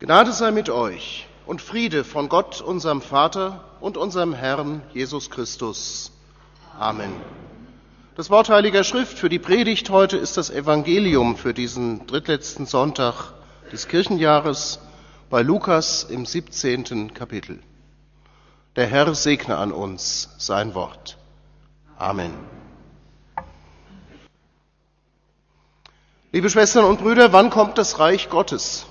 Gnade sei mit euch und Friede von Gott, unserem Vater und unserem Herrn Jesus Christus. Amen. Das Wort Heiliger Schrift für die Predigt heute ist das Evangelium für diesen drittletzten Sonntag des Kirchenjahres bei Lukas im 17. Kapitel. Der Herr segne an uns sein Wort. Amen. Liebe Schwestern und Brüder, wann kommt das Reich Gottes?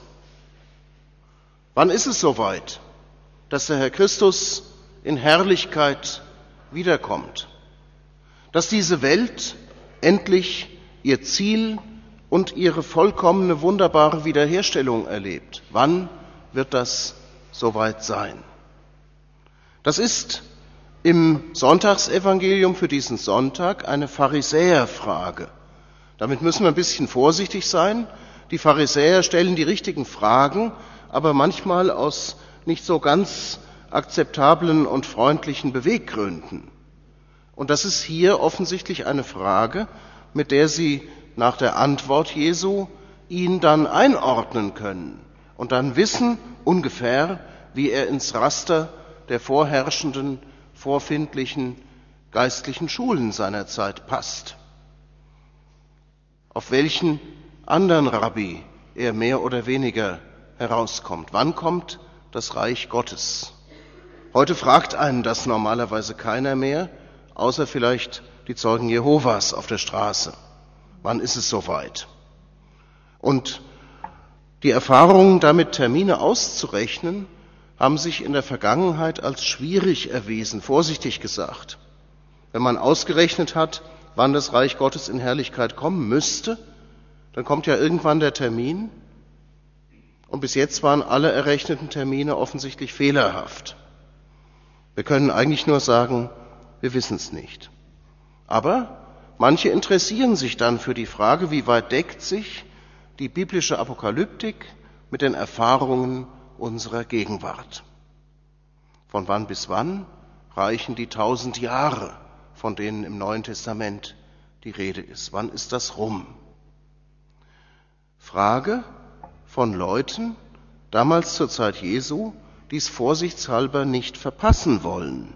Wann ist es soweit, dass der Herr Christus in Herrlichkeit wiederkommt? Dass diese Welt endlich ihr Ziel und ihre vollkommene, wunderbare Wiederherstellung erlebt? Wann wird das soweit sein? Das ist im Sonntagsevangelium für diesen Sonntag eine Pharisäerfrage. Damit müssen wir ein bisschen vorsichtig sein. Die Pharisäer stellen die richtigen Fragen, aber manchmal aus nicht so ganz akzeptablen und freundlichen Beweggründen. Und das ist hier offensichtlich eine Frage, mit der Sie nach der Antwort Jesu ihn dann einordnen können und dann wissen ungefähr, wie er ins Raster der vorherrschenden, vorfindlichen geistlichen Schulen seiner Zeit passt. Auf welchen anderen Rabbi er mehr oder weniger herauskommt. Wann kommt das Reich Gottes? Heute fragt einen das normalerweise keiner mehr, außer vielleicht die Zeugen Jehovas auf der Straße. Wann ist es soweit? Und die Erfahrungen, damit Termine auszurechnen, haben sich in der Vergangenheit als schwierig erwiesen, vorsichtig gesagt. Wenn man ausgerechnet hat, wann das Reich Gottes in Herrlichkeit kommen müsste, dann kommt ja irgendwann der Termin und bis jetzt waren alle errechneten Termine offensichtlich fehlerhaft. Wir können eigentlich nur sagen, wir wissen es nicht. Aber manche interessieren sich dann für die Frage, wie weit deckt sich die biblische Apokalyptik mit den Erfahrungen unserer Gegenwart. Von wann bis wann reichen die tausend Jahre, von denen im Neuen Testament die Rede ist? Wann ist das rum? Frage, von Leuten, damals zur Zeit Jesu, die es vorsichtshalber nicht verpassen wollen.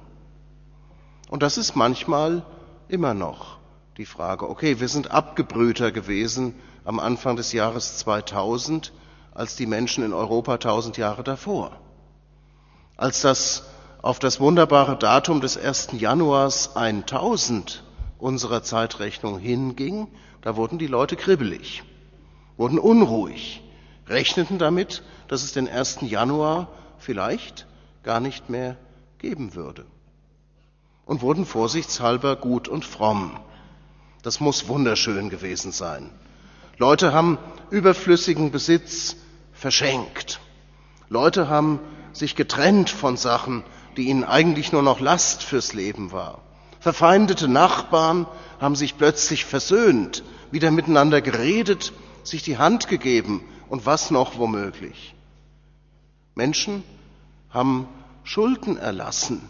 Und das ist manchmal immer noch die Frage. Okay, wir sind abgebrühter gewesen am Anfang des Jahres 2000 als die Menschen in Europa tausend Jahre davor. Als das auf das wunderbare Datum des 1. Januars 1000 unserer Zeitrechnung hinging, da wurden die Leute kribbelig, wurden unruhig, rechneten damit, dass es den 1. Januar vielleicht gar nicht mehr geben würde und wurden vorsichtshalber gut und fromm. Das muss wunderschön gewesen sein. Leute haben überflüssigen Besitz verschenkt. Leute haben sich getrennt von Sachen, die ihnen eigentlich nur noch Last fürs Leben war. Verfeindete Nachbarn haben sich plötzlich versöhnt, wieder miteinander geredet, sich die Hand gegeben und was noch womöglich. Menschen haben Schulden erlassen,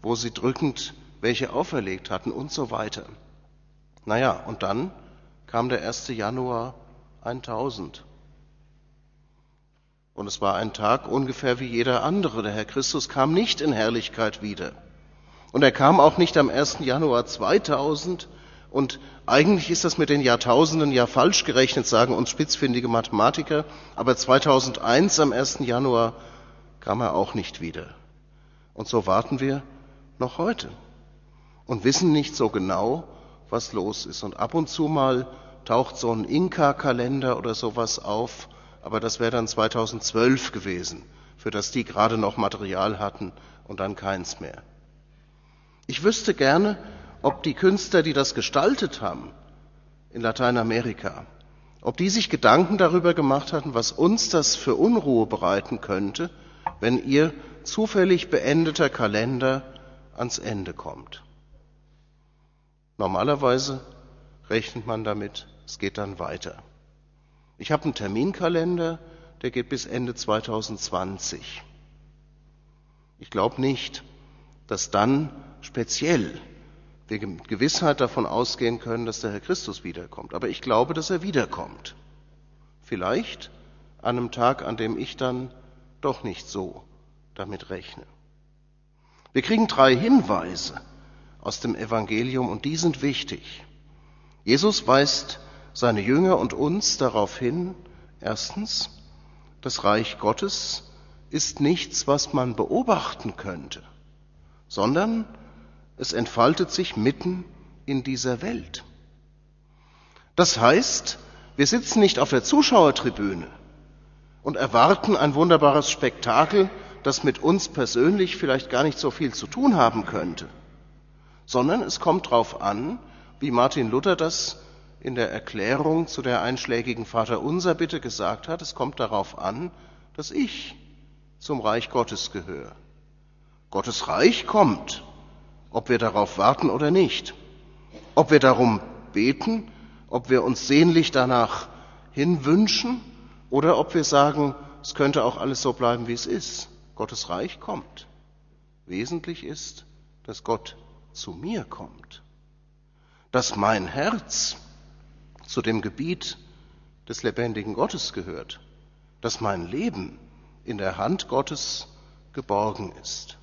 wo sie drückend welche auferlegt hatten und so weiter. Naja, und dann kam der 1. Januar 1000. Und es war ein Tag ungefähr wie jeder andere. Der Herr Christus kam nicht in Herrlichkeit wieder. Und er kam auch nicht am 1. Januar 2000, und eigentlich ist das mit den Jahrtausenden ja falsch gerechnet, sagen uns spitzfindige Mathematiker. Aber 2001 am 1. Januar kam er auch nicht wieder. Und so warten wir noch heute und wissen nicht so genau, was los ist. Und ab und zu mal taucht so ein Inka-Kalender oder sowas auf, aber das wäre dann 2012 gewesen, für das die gerade noch Material hatten und dann keins mehr. Ich wüsste gerne, ob die Künstler, die das gestaltet haben in Lateinamerika, ob die sich Gedanken darüber gemacht hatten, was uns das für Unruhe bereiten könnte, wenn ihr zufällig beendeter Kalender ans Ende kommt. Normalerweise rechnet man damit, es geht dann weiter. Ich habe einen Terminkalender, der geht bis Ende 2020. Ich glaube nicht, dass dann speziell wir Gewissheit davon ausgehen können, dass der Herr Christus wiederkommt. Aber ich glaube, dass er wiederkommt. Vielleicht an einem Tag, an dem ich dann doch nicht so damit rechne. Wir kriegen drei Hinweise aus dem Evangelium und die sind wichtig. Jesus weist seine Jünger und uns darauf hin, erstens, das Reich Gottes ist nichts, was man beobachten könnte, sondern es entfaltet sich mitten in dieser Welt. Das heißt, wir sitzen nicht auf der Zuschauertribüne und erwarten ein wunderbares Spektakel, das mit uns persönlich vielleicht gar nicht so viel zu tun haben könnte, sondern es kommt darauf an, wie Martin Luther das in der Erklärung zu der einschlägigen Vaterunser Bitte gesagt hat, es kommt darauf an, dass ich zum Reich Gottes gehöre. Gottes Reich kommt, ob wir darauf warten oder nicht, ob wir darum beten, ob wir uns sehnlich danach hinwünschen oder ob wir sagen, es könnte auch alles so bleiben, wie es ist. Gottes Reich kommt. Wesentlich ist, dass Gott zu mir kommt, dass mein Herz zu dem Gebiet des lebendigen Gottes gehört, dass mein Leben in der Hand Gottes geborgen ist.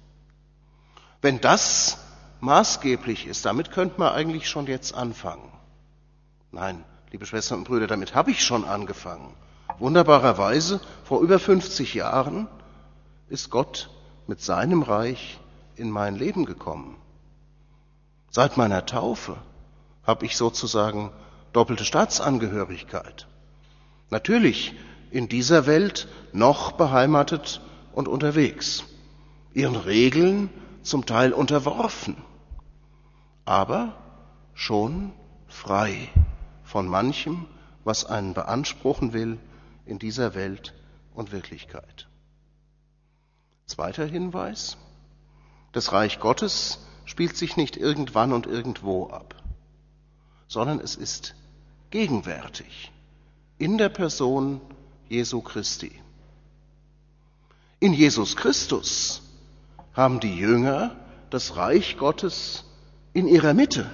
Wenn das maßgeblich ist, damit könnte man eigentlich schon jetzt anfangen. Nein, liebe Schwestern und Brüder, damit habe ich schon angefangen. Wunderbarerweise, vor über 50 Jahren ist Gott mit seinem Reich in mein Leben gekommen. Seit meiner Taufe habe ich sozusagen doppelte Staatsangehörigkeit. Natürlich in dieser Welt noch beheimatet und unterwegs, ihren Regeln zum Teil unterworfen, aber schon frei von manchem, was einen beanspruchen will in dieser Welt und Wirklichkeit. Zweiter Hinweis. Das Reich Gottes spielt sich nicht irgendwann und irgendwo ab, sondern es ist gegenwärtig in der Person Jesu Christi. In Jesus Christus haben die Jünger das Reich Gottes in ihrer Mitte.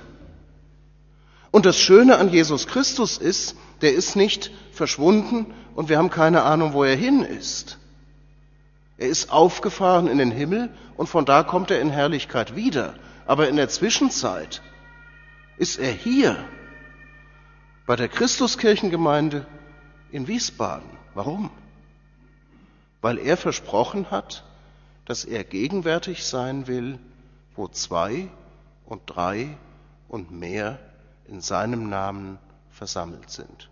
Und das Schöne an Jesus Christus ist, der ist nicht verschwunden und wir haben keine Ahnung, wo er hin ist. Er ist aufgefahren in den Himmel und von da kommt er in Herrlichkeit wieder. Aber in der Zwischenzeit ist er hier bei der Christuskirchengemeinde in Wiesbaden. Warum? Weil er versprochen hat, dass er gegenwärtig sein will, wo zwei und drei und mehr in seinem Namen versammelt sind.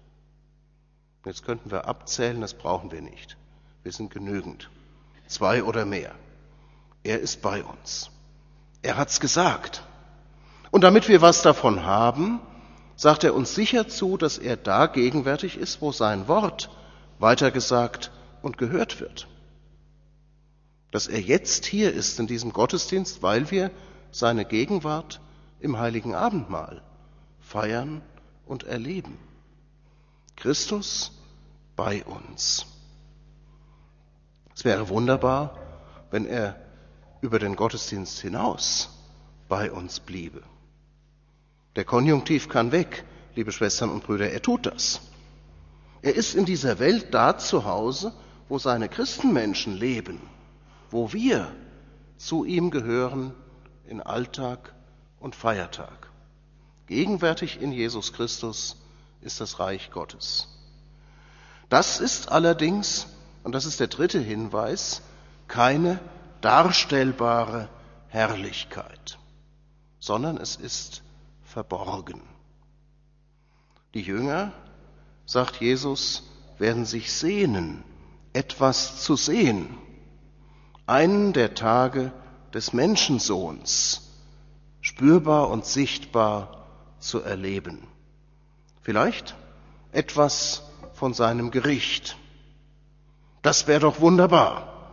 Jetzt könnten wir abzählen, das brauchen wir nicht. Wir sind genügend. Zwei oder mehr. Er ist bei uns. Er hat's gesagt. Und damit wir was davon haben, sagt er uns sicher zu, dass er da gegenwärtig ist, wo sein Wort weitergesagt und gehört wird. Dass er jetzt hier ist in diesem Gottesdienst, weil wir seine Gegenwart im heiligen Abendmahl feiern und erleben. Christus bei uns. Es wäre wunderbar, wenn er über den Gottesdienst hinaus bei uns bliebe. Der Konjunktiv kann weg, liebe Schwestern und Brüder, er tut das. Er ist in dieser Welt da zu Hause, wo seine Christenmenschen leben, wo wir zu ihm gehören in Alltag und Feiertag. Gegenwärtig in Jesus Christus ist das Reich Gottes. Das ist allerdings, und das ist der dritte Hinweis, keine darstellbare Herrlichkeit, sondern es ist verborgen. Die Jünger, sagt Jesus, werden sich sehnen, etwas zu sehen, einen der Tage des Menschensohns spürbar und sichtbar zu erleben. Vielleicht etwas von seinem Gericht. Das wäre doch wunderbar,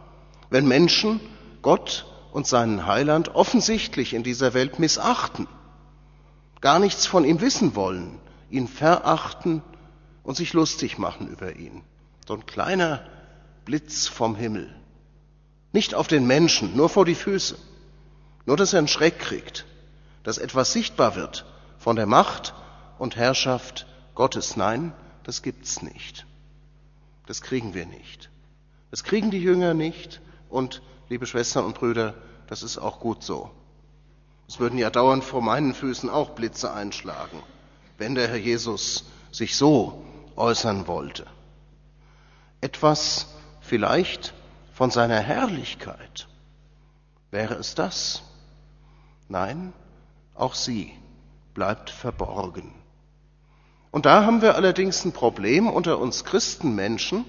wenn Menschen Gott und seinen Heiland offensichtlich in dieser Welt missachten gar nichts von ihm wissen wollen, ihn verachten und sich lustig machen über ihn. So ein kleiner Blitz vom Himmel. Nicht auf den Menschen, nur vor die Füße. Nur, dass er einen Schreck kriegt, dass etwas sichtbar wird von der Macht und Herrschaft Gottes. Nein, das gibt's nicht. Das kriegen wir nicht. Das kriegen die Jünger nicht und, liebe Schwestern und Brüder, das ist auch gut so. Es würden ja dauernd vor meinen Füßen auch Blitze einschlagen, wenn der Herr Jesus sich so äußern wollte. Etwas vielleicht von seiner Herrlichkeit. Wäre es das? Nein, auch sie bleibt verborgen. Und da haben wir allerdings ein Problem unter uns Christenmenschen.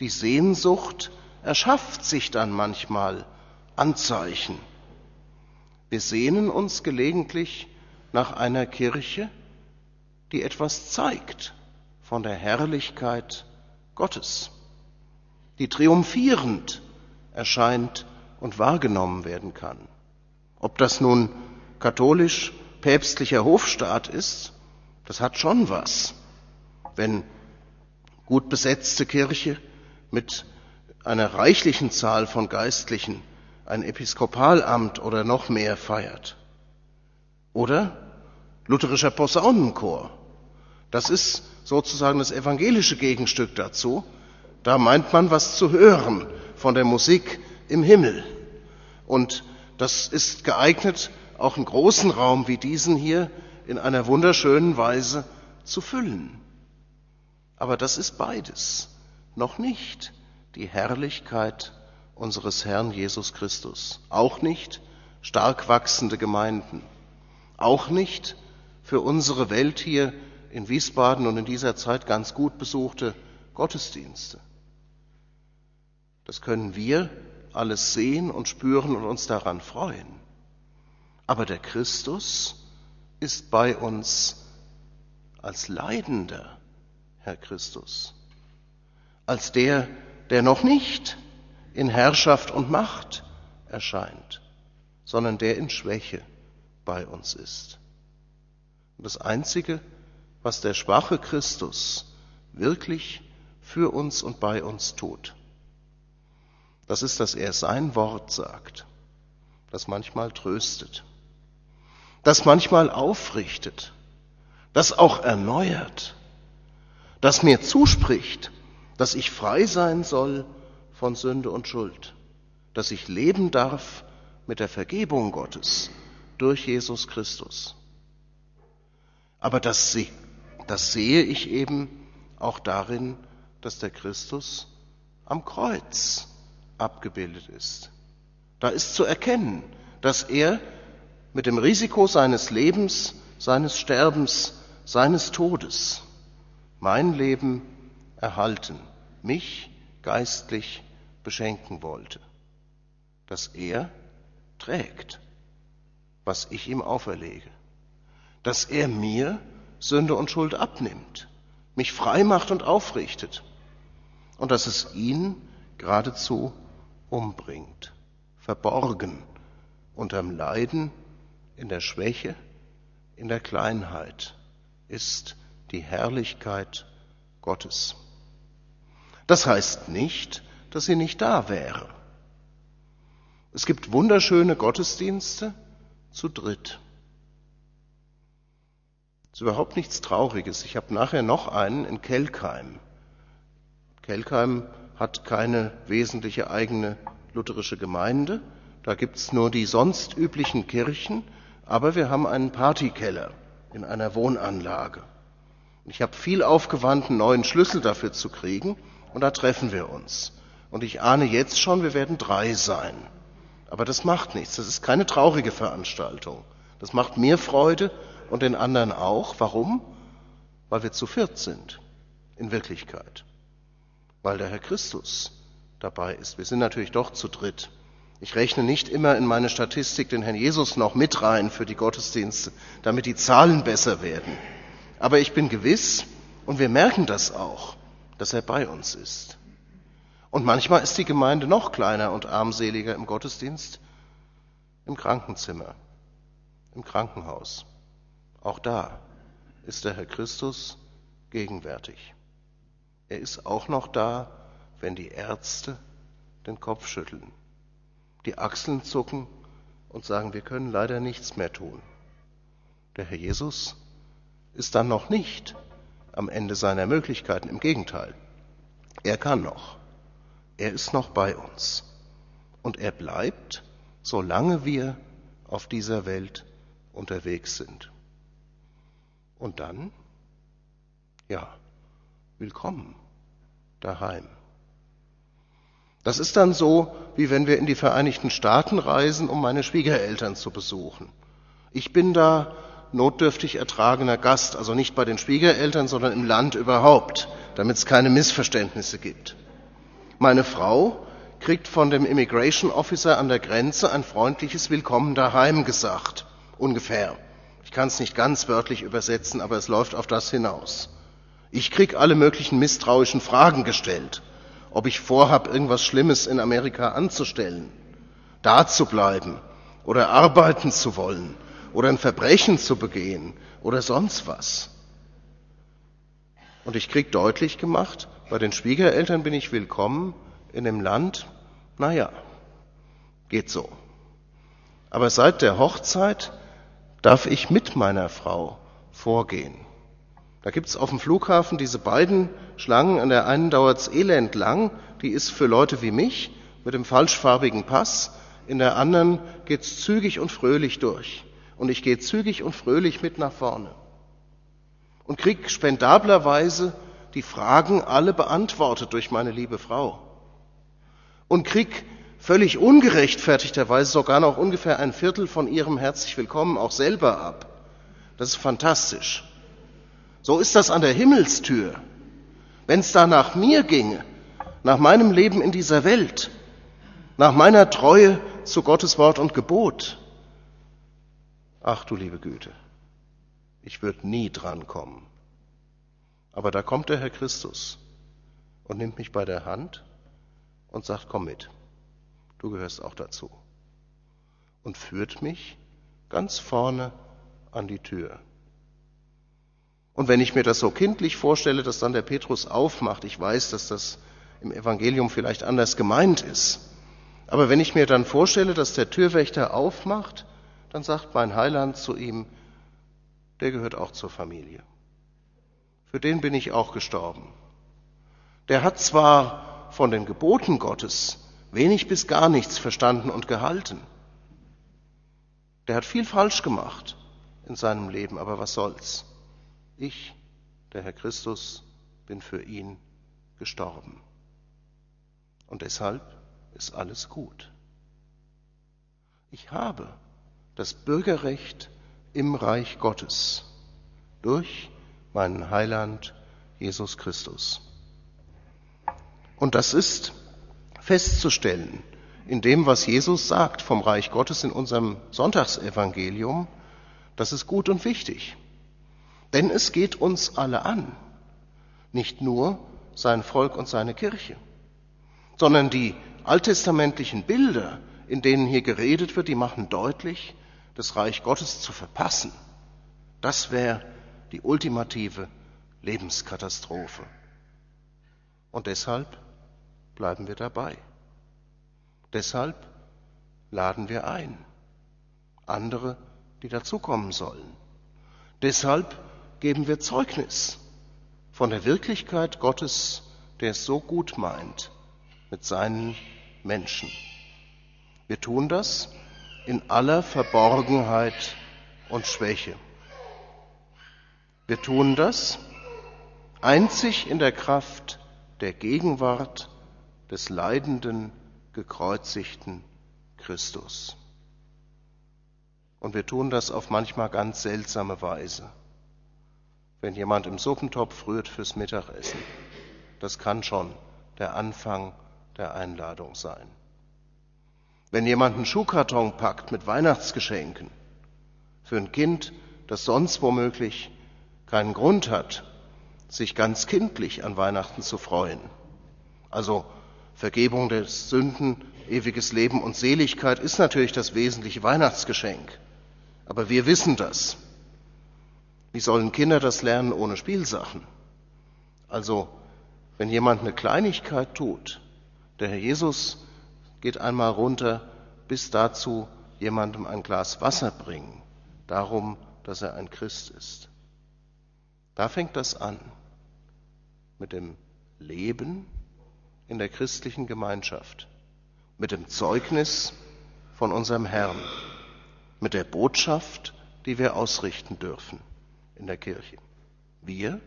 Die Sehnsucht erschafft sich dann manchmal Anzeichen. Wir sehnen uns gelegentlich nach einer Kirche, die etwas zeigt von der Herrlichkeit Gottes, die triumphierend erscheint und wahrgenommen werden kann. Ob das nun katholisch-päpstlicher Hofstaat ist, das hat schon was, wenn gut besetzte Kirche mit einer reichlichen Zahl von Geistlichen ein Episkopalamt oder noch mehr feiert. Oder lutherischer Posaunenchor. Das ist sozusagen das evangelische Gegenstück dazu. Da meint man was zu hören von der Musik im Himmel. Und das ist geeignet, auch einen großen Raum wie diesen hier in einer wunderschönen Weise zu füllen. Aber das ist beides, noch nicht die Herrlichkeit unseres Herrn Jesus Christus, auch nicht stark wachsende Gemeinden, auch nicht für unsere Welt hier in Wiesbaden und in dieser Zeit ganz gut besuchte Gottesdienste. Das können wir alles sehen und spüren und uns daran freuen. Aber der Christus ist bei uns als Leidender, Herr Christus, als der, der noch nicht in Herrschaft und Macht erscheint, sondern der in Schwäche bei uns ist. Und das Einzige, was der schwache Christus wirklich für uns und bei uns tut, das ist, dass er sein Wort sagt, das manchmal tröstet, das manchmal aufrichtet, das auch erneuert, das mir zuspricht, dass ich frei sein soll von Sünde und Schuld, dass ich leben darf mit der Vergebung Gottes durch Jesus Christus. Aber das, das sehe ich eben auch darin, dass der Christus am Kreuz abgebildet ist. Da ist zu erkennen, dass er mit dem Risiko seines Lebens, seines Sterbens, seines Todes mein Leben erhalten, mich geistlich beschenken wollte, dass er trägt, was ich ihm auferlege, dass er mir Sünde und Schuld abnimmt, mich frei macht und aufrichtet und dass es ihn geradezu umbringt, verborgen unterm Leiden, in der Schwäche, in der Kleinheit ist die Herrlichkeit Gottes. Das heißt nicht, dass sie nicht da wäre. Es gibt wunderschöne Gottesdienste zu dritt. Es ist überhaupt nichts Trauriges. Ich habe nachher noch einen in Kelkheim. Kelkheim hat keine wesentliche eigene lutherische Gemeinde. Da gibt's nur die sonst üblichen Kirchen, aber wir haben einen Partykeller in einer Wohnanlage. Ich habe viel aufgewandt, einen neuen Schlüssel dafür zu kriegen, und da treffen wir uns. Und ich ahne jetzt schon, wir werden drei sein. Aber das macht nichts. Das ist keine traurige Veranstaltung. Das macht mir Freude und den anderen auch. Warum? Weil wir zu viert sind. In Wirklichkeit. Weil der Herr Christus dabei ist. Wir sind natürlich doch zu dritt. Ich rechne nicht immer in meine Statistik den Herrn Jesus noch mit rein für die Gottesdienste, damit die Zahlen besser werden. Aber ich bin gewiss, und wir merken das auch, dass er bei uns ist. Und manchmal ist die Gemeinde noch kleiner und armseliger im Gottesdienst, im Krankenzimmer, im Krankenhaus. Auch da ist der Herr Christus gegenwärtig. Er ist auch noch da, wenn die Ärzte den Kopf schütteln, die Achseln zucken und sagen, wir können leider nichts mehr tun. Der Herr Jesus ist dann noch nicht am Ende seiner Möglichkeiten, im Gegenteil. Er kann noch. Er ist noch bei uns. Und er bleibt, solange wir auf dieser Welt unterwegs sind. Und dann, ja, willkommen daheim. Das ist dann so, wie wenn wir in die Vereinigten Staaten reisen, um meine Schwiegereltern zu besuchen. Ich bin da notdürftig ertragener Gast, also nicht bei den Schwiegereltern, sondern im Land überhaupt, damit es keine Missverständnisse gibt. Meine Frau kriegt von dem Immigration Officer an der Grenze ein freundliches Willkommen daheim gesagt, ungefähr. Ich kann es nicht ganz wörtlich übersetzen, aber es läuft auf das hinaus. Ich krieg alle möglichen misstrauischen Fragen gestellt, ob ich vorhab, irgendwas Schlimmes in Amerika anzustellen, da zu bleiben oder arbeiten zu wollen oder ein Verbrechen zu begehen oder sonst was. Und ich krieg deutlich gemacht, bei den Schwiegereltern bin ich willkommen, in dem Land, naja, geht so. Aber seit der Hochzeit darf ich mit meiner Frau vorgehen. Da gibt's auf dem Flughafen diese beiden Schlangen, an der einen dauert's elend lang, die ist für Leute wie mich mit dem falschfarbigen Pass, in der anderen geht's zügig und fröhlich durch. Und ich gehe zügig und fröhlich mit nach vorne. Und krieg spendablerweise die Fragen alle beantwortet durch meine liebe Frau. Und krieg völlig ungerechtfertigterweise sogar noch ungefähr ein Viertel von ihrem herzlich willkommen auch selber ab. Das ist fantastisch. So ist das an der Himmelstür. Wenn es da nach mir ginge, nach meinem Leben in dieser Welt, nach meiner Treue zu Gottes Wort und Gebot, Ach du liebe Güte, ich würde nie drankommen. Aber da kommt der Herr Christus und nimmt mich bei der Hand und sagt, komm mit, du gehörst auch dazu. Und führt mich ganz vorne an die Tür. Und wenn ich mir das so kindlich vorstelle, dass dann der Petrus aufmacht, ich weiß, dass das im Evangelium vielleicht anders gemeint ist, aber wenn ich mir dann vorstelle, dass der Türwächter aufmacht dann sagt mein Heiland zu ihm, der gehört auch zur Familie. Für den bin ich auch gestorben. Der hat zwar von den Geboten Gottes wenig bis gar nichts verstanden und gehalten. Der hat viel falsch gemacht in seinem Leben, aber was soll's? Ich, der Herr Christus, bin für ihn gestorben. Und deshalb ist alles gut. Ich habe das Bürgerrecht im Reich Gottes durch meinen Heiland Jesus Christus. Und das ist festzustellen in dem, was Jesus sagt vom Reich Gottes in unserem Sonntagsevangelium. Das ist gut und wichtig. Denn es geht uns alle an. Nicht nur sein Volk und seine Kirche, sondern die alttestamentlichen Bilder, in denen hier geredet wird, die machen deutlich, das Reich Gottes zu verpassen, das wäre die ultimative Lebenskatastrophe. Und deshalb bleiben wir dabei. Deshalb laden wir ein. Andere, die dazukommen sollen. Deshalb geben wir Zeugnis von der Wirklichkeit Gottes, der es so gut meint mit seinen Menschen. Wir tun das, in aller Verborgenheit und Schwäche. Wir tun das einzig in der Kraft der Gegenwart des leidenden, gekreuzigten Christus. Und wir tun das auf manchmal ganz seltsame Weise. Wenn jemand im Suppentopf rührt fürs Mittagessen, das kann schon der Anfang der Einladung sein. Wenn jemand einen Schuhkarton packt mit Weihnachtsgeschenken für ein Kind, das sonst womöglich keinen Grund hat, sich ganz kindlich an Weihnachten zu freuen. Also Vergebung der Sünden, ewiges Leben und Seligkeit ist natürlich das wesentliche Weihnachtsgeschenk. Aber wir wissen das. Wie sollen Kinder das lernen ohne Spielsachen? Also, wenn jemand eine Kleinigkeit tut, der Herr Jesus geht einmal runter, bis dazu jemandem ein Glas Wasser bringen, darum, dass er ein Christ ist. Da fängt das an mit dem Leben in der christlichen Gemeinschaft mit dem Zeugnis von unserem Herrn, mit der Botschaft, die wir ausrichten dürfen in der Kirche. Wir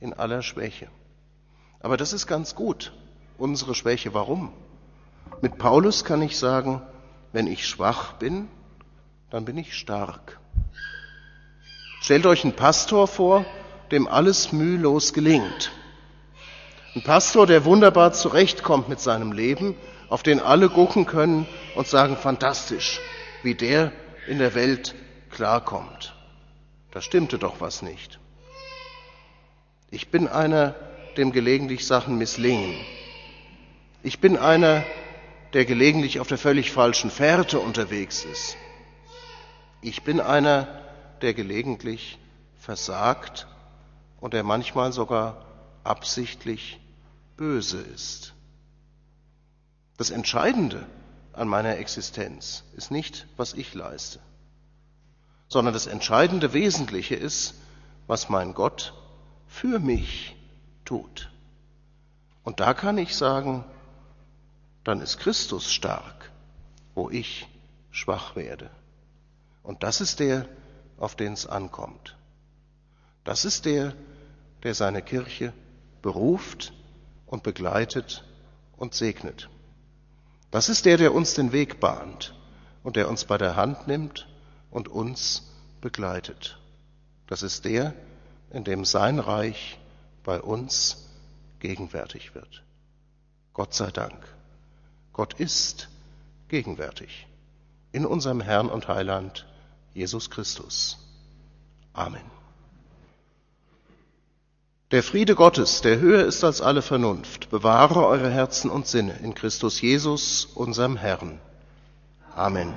in aller Schwäche. Aber das ist ganz gut, unsere Schwäche. Warum? Mit Paulus kann ich sagen, wenn ich schwach bin, dann bin ich stark. Stellt euch einen Pastor vor, dem alles mühelos gelingt. Ein Pastor, der wunderbar zurechtkommt mit seinem Leben, auf den alle gucken können und sagen, fantastisch, wie der in der Welt klarkommt. Da stimmte doch was nicht. Ich bin einer, dem gelegentlich Sachen misslingen. Ich bin einer, der gelegentlich auf der völlig falschen Fährte unterwegs ist. Ich bin einer, der gelegentlich versagt und der manchmal sogar absichtlich böse ist. Das Entscheidende an meiner Existenz ist nicht, was ich leiste, sondern das entscheidende Wesentliche ist, was mein Gott für mich tut. Und da kann ich sagen, dann ist Christus stark, wo ich schwach werde. Und das ist der, auf den es ankommt. Das ist der, der seine Kirche beruft und begleitet und segnet. Das ist der, der uns den Weg bahnt und der uns bei der Hand nimmt und uns begleitet. Das ist der, in dem sein Reich bei uns gegenwärtig wird. Gott sei Dank. Gott ist gegenwärtig in unserem Herrn und Heiland Jesus Christus. Amen. Der Friede Gottes, der höher ist als alle Vernunft, bewahre eure Herzen und Sinne in Christus Jesus, unserem Herrn. Amen.